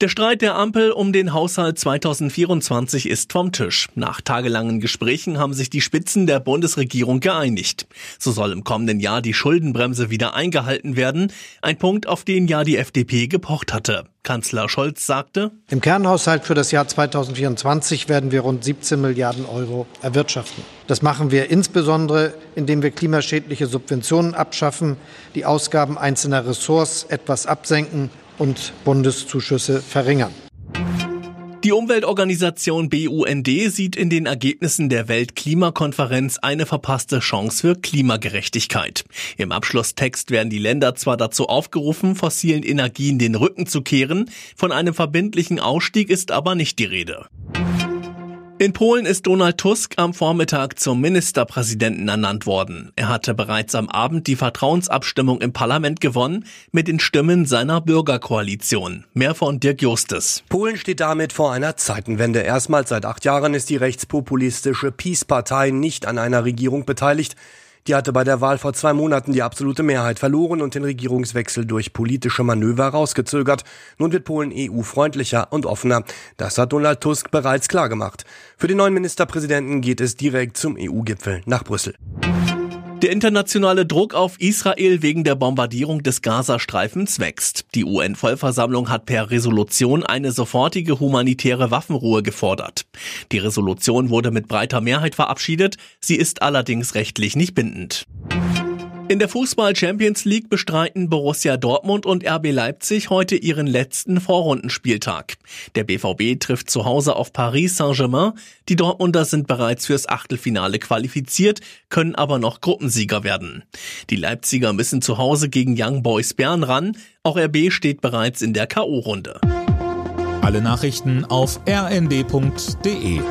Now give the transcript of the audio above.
Der Streit der Ampel um den Haushalt 2024 ist vom Tisch. Nach tagelangen Gesprächen haben sich die Spitzen der Bundesregierung geeinigt. So soll im kommenden Jahr die Schuldenbremse wieder eingehalten werden, ein Punkt, auf den ja die FDP gepocht hatte. Kanzler Scholz sagte, Im Kernhaushalt für das Jahr 2024 werden wir rund 17 Milliarden Euro erwirtschaften. Das machen wir insbesondere, indem wir klimaschädliche Subventionen abschaffen, die Ausgaben einzelner Ressorts etwas absenken und Bundeszuschüsse verringern. Die Umweltorganisation BUND sieht in den Ergebnissen der Weltklimakonferenz eine verpasste Chance für Klimagerechtigkeit. Im Abschlusstext werden die Länder zwar dazu aufgerufen, fossilen Energien den Rücken zu kehren, von einem verbindlichen Ausstieg ist aber nicht die Rede. In Polen ist Donald Tusk am Vormittag zum Ministerpräsidenten ernannt worden. Er hatte bereits am Abend die Vertrauensabstimmung im Parlament gewonnen mit den Stimmen seiner Bürgerkoalition. Mehr von Dirk Justes. Polen steht damit vor einer Zeitenwende. Erstmals seit acht Jahren ist die rechtspopulistische Peace-Partei nicht an einer Regierung beteiligt. Die hatte bei der Wahl vor zwei Monaten die absolute Mehrheit verloren und den Regierungswechsel durch politische Manöver rausgezögert. Nun wird Polen EU-freundlicher und offener. Das hat Donald Tusk bereits klargemacht. Für den neuen Ministerpräsidenten geht es direkt zum EU-Gipfel nach Brüssel. Der internationale Druck auf Israel wegen der Bombardierung des Gazastreifens wächst. Die UN-Vollversammlung hat per Resolution eine sofortige humanitäre Waffenruhe gefordert. Die Resolution wurde mit breiter Mehrheit verabschiedet, sie ist allerdings rechtlich nicht bindend. In der Fußball Champions League bestreiten Borussia Dortmund und RB Leipzig heute ihren letzten Vorrundenspieltag. Der BVB trifft zu Hause auf Paris Saint-Germain. Die Dortmunder sind bereits fürs Achtelfinale qualifiziert, können aber noch Gruppensieger werden. Die Leipziger müssen zu Hause gegen Young Boys Bern ran. Auch RB steht bereits in der K.O.-Runde. Alle Nachrichten auf rnd.de